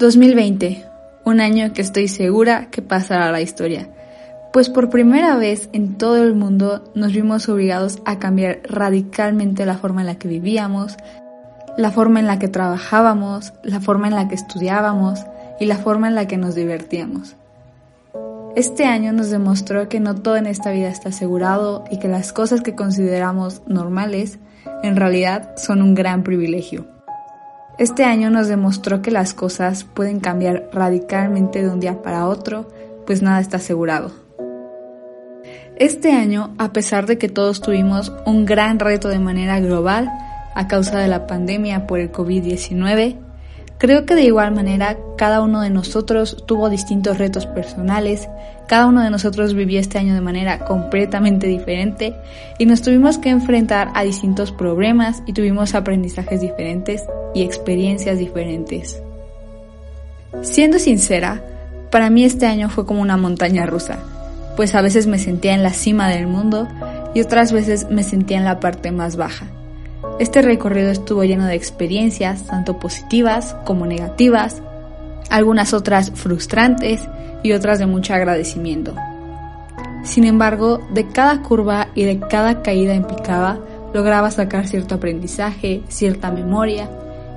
2020, un año que estoy segura que pasará a la historia, pues por primera vez en todo el mundo nos vimos obligados a cambiar radicalmente la forma en la que vivíamos, la forma en la que trabajábamos, la forma en la que estudiábamos y la forma en la que nos divertíamos. Este año nos demostró que no todo en esta vida está asegurado y que las cosas que consideramos normales en realidad son un gran privilegio. Este año nos demostró que las cosas pueden cambiar radicalmente de un día para otro, pues nada está asegurado. Este año, a pesar de que todos tuvimos un gran reto de manera global a causa de la pandemia por el COVID-19, Creo que de igual manera cada uno de nosotros tuvo distintos retos personales, cada uno de nosotros vivió este año de manera completamente diferente y nos tuvimos que enfrentar a distintos problemas y tuvimos aprendizajes diferentes y experiencias diferentes. Siendo sincera, para mí este año fue como una montaña rusa, pues a veces me sentía en la cima del mundo y otras veces me sentía en la parte más baja. Este recorrido estuvo lleno de experiencias, tanto positivas como negativas, algunas otras frustrantes y otras de mucho agradecimiento. Sin embargo, de cada curva y de cada caída en picada, lograba sacar cierto aprendizaje, cierta memoria,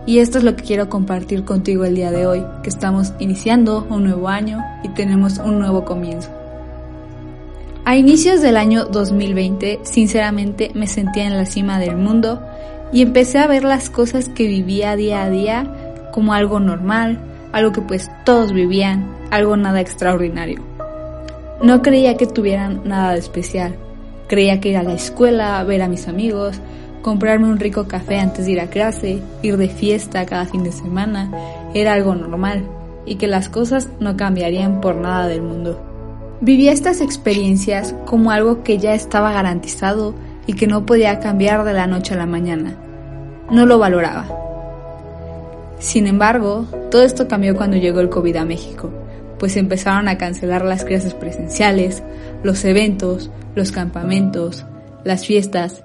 y esto es lo que quiero compartir contigo el día de hoy, que estamos iniciando un nuevo año y tenemos un nuevo comienzo. A inicios del año 2020, sinceramente me sentía en la cima del mundo y empecé a ver las cosas que vivía día a día como algo normal, algo que pues todos vivían, algo nada extraordinario. No creía que tuvieran nada de especial. Creía que ir a la escuela, ver a mis amigos, comprarme un rico café antes de ir a clase, ir de fiesta cada fin de semana, era algo normal y que las cosas no cambiarían por nada del mundo. Vivía estas experiencias como algo que ya estaba garantizado y que no podía cambiar de la noche a la mañana. No lo valoraba. Sin embargo, todo esto cambió cuando llegó el COVID a México, pues empezaron a cancelar las clases presenciales, los eventos, los campamentos, las fiestas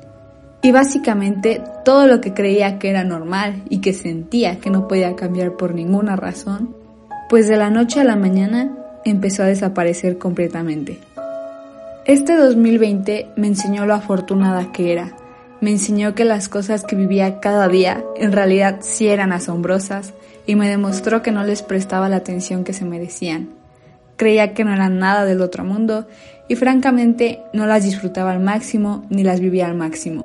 y básicamente todo lo que creía que era normal y que sentía que no podía cambiar por ninguna razón, pues de la noche a la mañana empezó a desaparecer completamente. Este 2020 me enseñó lo afortunada que era. Me enseñó que las cosas que vivía cada día en realidad sí eran asombrosas y me demostró que no les prestaba la atención que se merecían. Creía que no eran nada del otro mundo y francamente no las disfrutaba al máximo ni las vivía al máximo.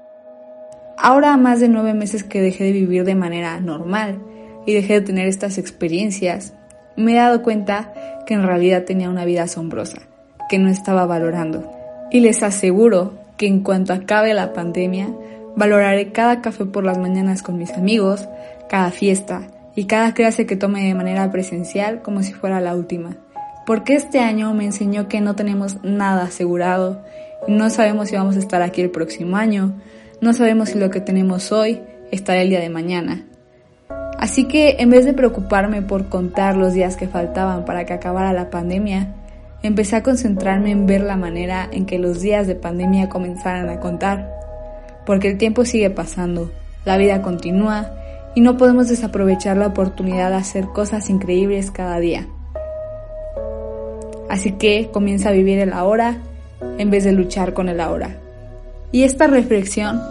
Ahora, más de nueve meses que dejé de vivir de manera normal y dejé de tener estas experiencias, me he dado cuenta que en realidad tenía una vida asombrosa que no estaba valorando. Y les aseguro que en cuanto acabe la pandemia, valoraré cada café por las mañanas con mis amigos, cada fiesta y cada clase que tome de manera presencial como si fuera la última. Porque este año me enseñó que no tenemos nada asegurado, no sabemos si vamos a estar aquí el próximo año, no sabemos si lo que tenemos hoy estará el día de mañana. Así que en vez de preocuparme por contar los días que faltaban para que acabara la pandemia, empecé a concentrarme en ver la manera en que los días de pandemia comenzaran a contar. Porque el tiempo sigue pasando, la vida continúa y no podemos desaprovechar la oportunidad de hacer cosas increíbles cada día. Así que comienza a vivir el ahora en vez de luchar con el ahora. Y esta reflexión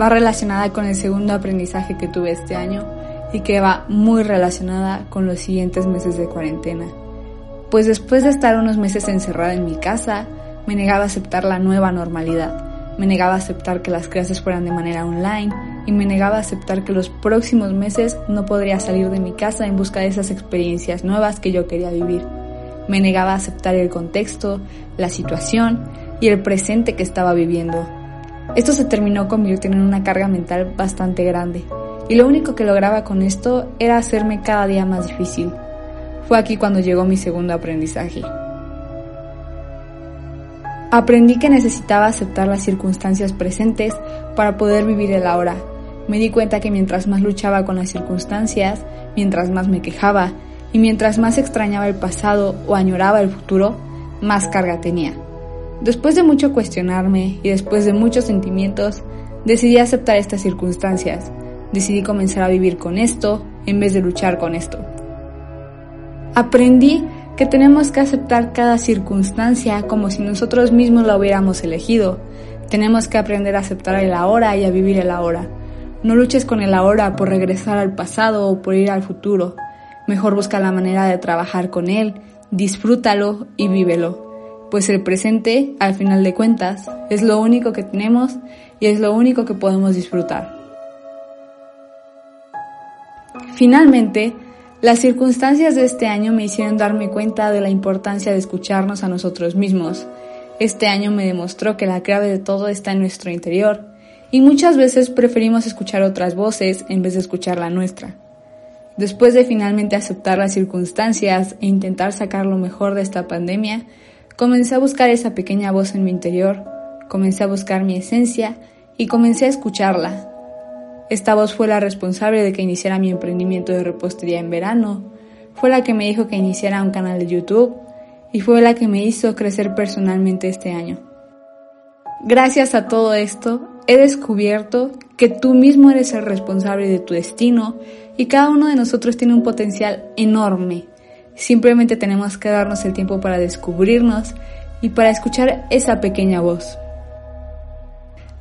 va relacionada con el segundo aprendizaje que tuve este año y que va muy relacionada con los siguientes meses de cuarentena pues después de estar unos meses encerrada en mi casa, me negaba a aceptar la nueva normalidad, me negaba a aceptar que las clases fueran de manera online y me negaba a aceptar que los próximos meses no podría salir de mi casa en busca de esas experiencias nuevas que yo quería vivir. Me negaba a aceptar el contexto, la situación y el presente que estaba viviendo. Esto se terminó convirtiendo en una carga mental bastante grande y lo único que lograba con esto era hacerme cada día más difícil fue aquí cuando llegó mi segundo aprendizaje. Aprendí que necesitaba aceptar las circunstancias presentes para poder vivir el ahora. Me di cuenta que mientras más luchaba con las circunstancias, mientras más me quejaba y mientras más extrañaba el pasado o añoraba el futuro, más carga tenía. Después de mucho cuestionarme y después de muchos sentimientos, decidí aceptar estas circunstancias. Decidí comenzar a vivir con esto en vez de luchar con esto. Aprendí que tenemos que aceptar cada circunstancia como si nosotros mismos la hubiéramos elegido. Tenemos que aprender a aceptar el ahora y a vivir el ahora. No luches con el ahora por regresar al pasado o por ir al futuro. Mejor busca la manera de trabajar con él, disfrútalo y vívelo. Pues el presente, al final de cuentas, es lo único que tenemos y es lo único que podemos disfrutar. Finalmente, las circunstancias de este año me hicieron darme cuenta de la importancia de escucharnos a nosotros mismos. Este año me demostró que la clave de todo está en nuestro interior y muchas veces preferimos escuchar otras voces en vez de escuchar la nuestra. Después de finalmente aceptar las circunstancias e intentar sacar lo mejor de esta pandemia, comencé a buscar esa pequeña voz en mi interior, comencé a buscar mi esencia y comencé a escucharla. Esta voz fue la responsable de que iniciara mi emprendimiento de repostería en verano, fue la que me dijo que iniciara un canal de YouTube y fue la que me hizo crecer personalmente este año. Gracias a todo esto, he descubierto que tú mismo eres el responsable de tu destino y cada uno de nosotros tiene un potencial enorme. Simplemente tenemos que darnos el tiempo para descubrirnos y para escuchar esa pequeña voz.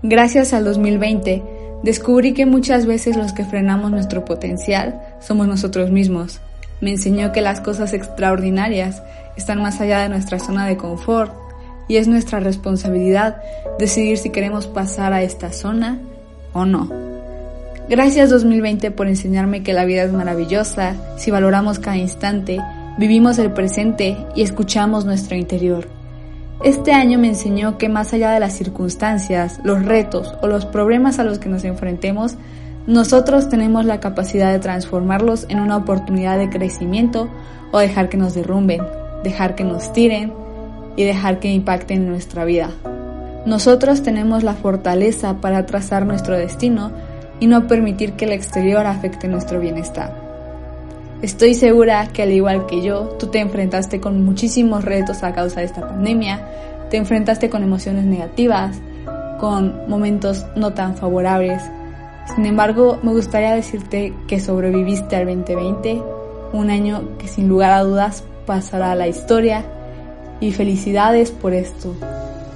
Gracias al 2020, descubrí que muchas veces los que frenamos nuestro potencial somos nosotros mismos. Me enseñó que las cosas extraordinarias están más allá de nuestra zona de confort y es nuestra responsabilidad decidir si queremos pasar a esta zona o no. Gracias 2020 por enseñarme que la vida es maravillosa si valoramos cada instante, vivimos el presente y escuchamos nuestro interior. Este año me enseñó que más allá de las circunstancias, los retos o los problemas a los que nos enfrentemos, nosotros tenemos la capacidad de transformarlos en una oportunidad de crecimiento o dejar que nos derrumben, dejar que nos tiren y dejar que impacten en nuestra vida. Nosotros tenemos la fortaleza para trazar nuestro destino y no permitir que el exterior afecte nuestro bienestar. Estoy segura que al igual que yo, tú te enfrentaste con muchísimos retos a causa de esta pandemia, te enfrentaste con emociones negativas, con momentos no tan favorables. Sin embargo, me gustaría decirte que sobreviviste al 2020, un año que sin lugar a dudas pasará a la historia y felicidades por esto.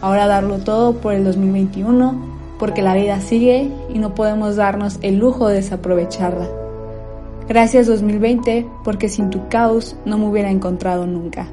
Ahora darlo todo por el 2021 porque la vida sigue y no podemos darnos el lujo de desaprovecharla. Gracias 2020 porque sin tu caos no me hubiera encontrado nunca.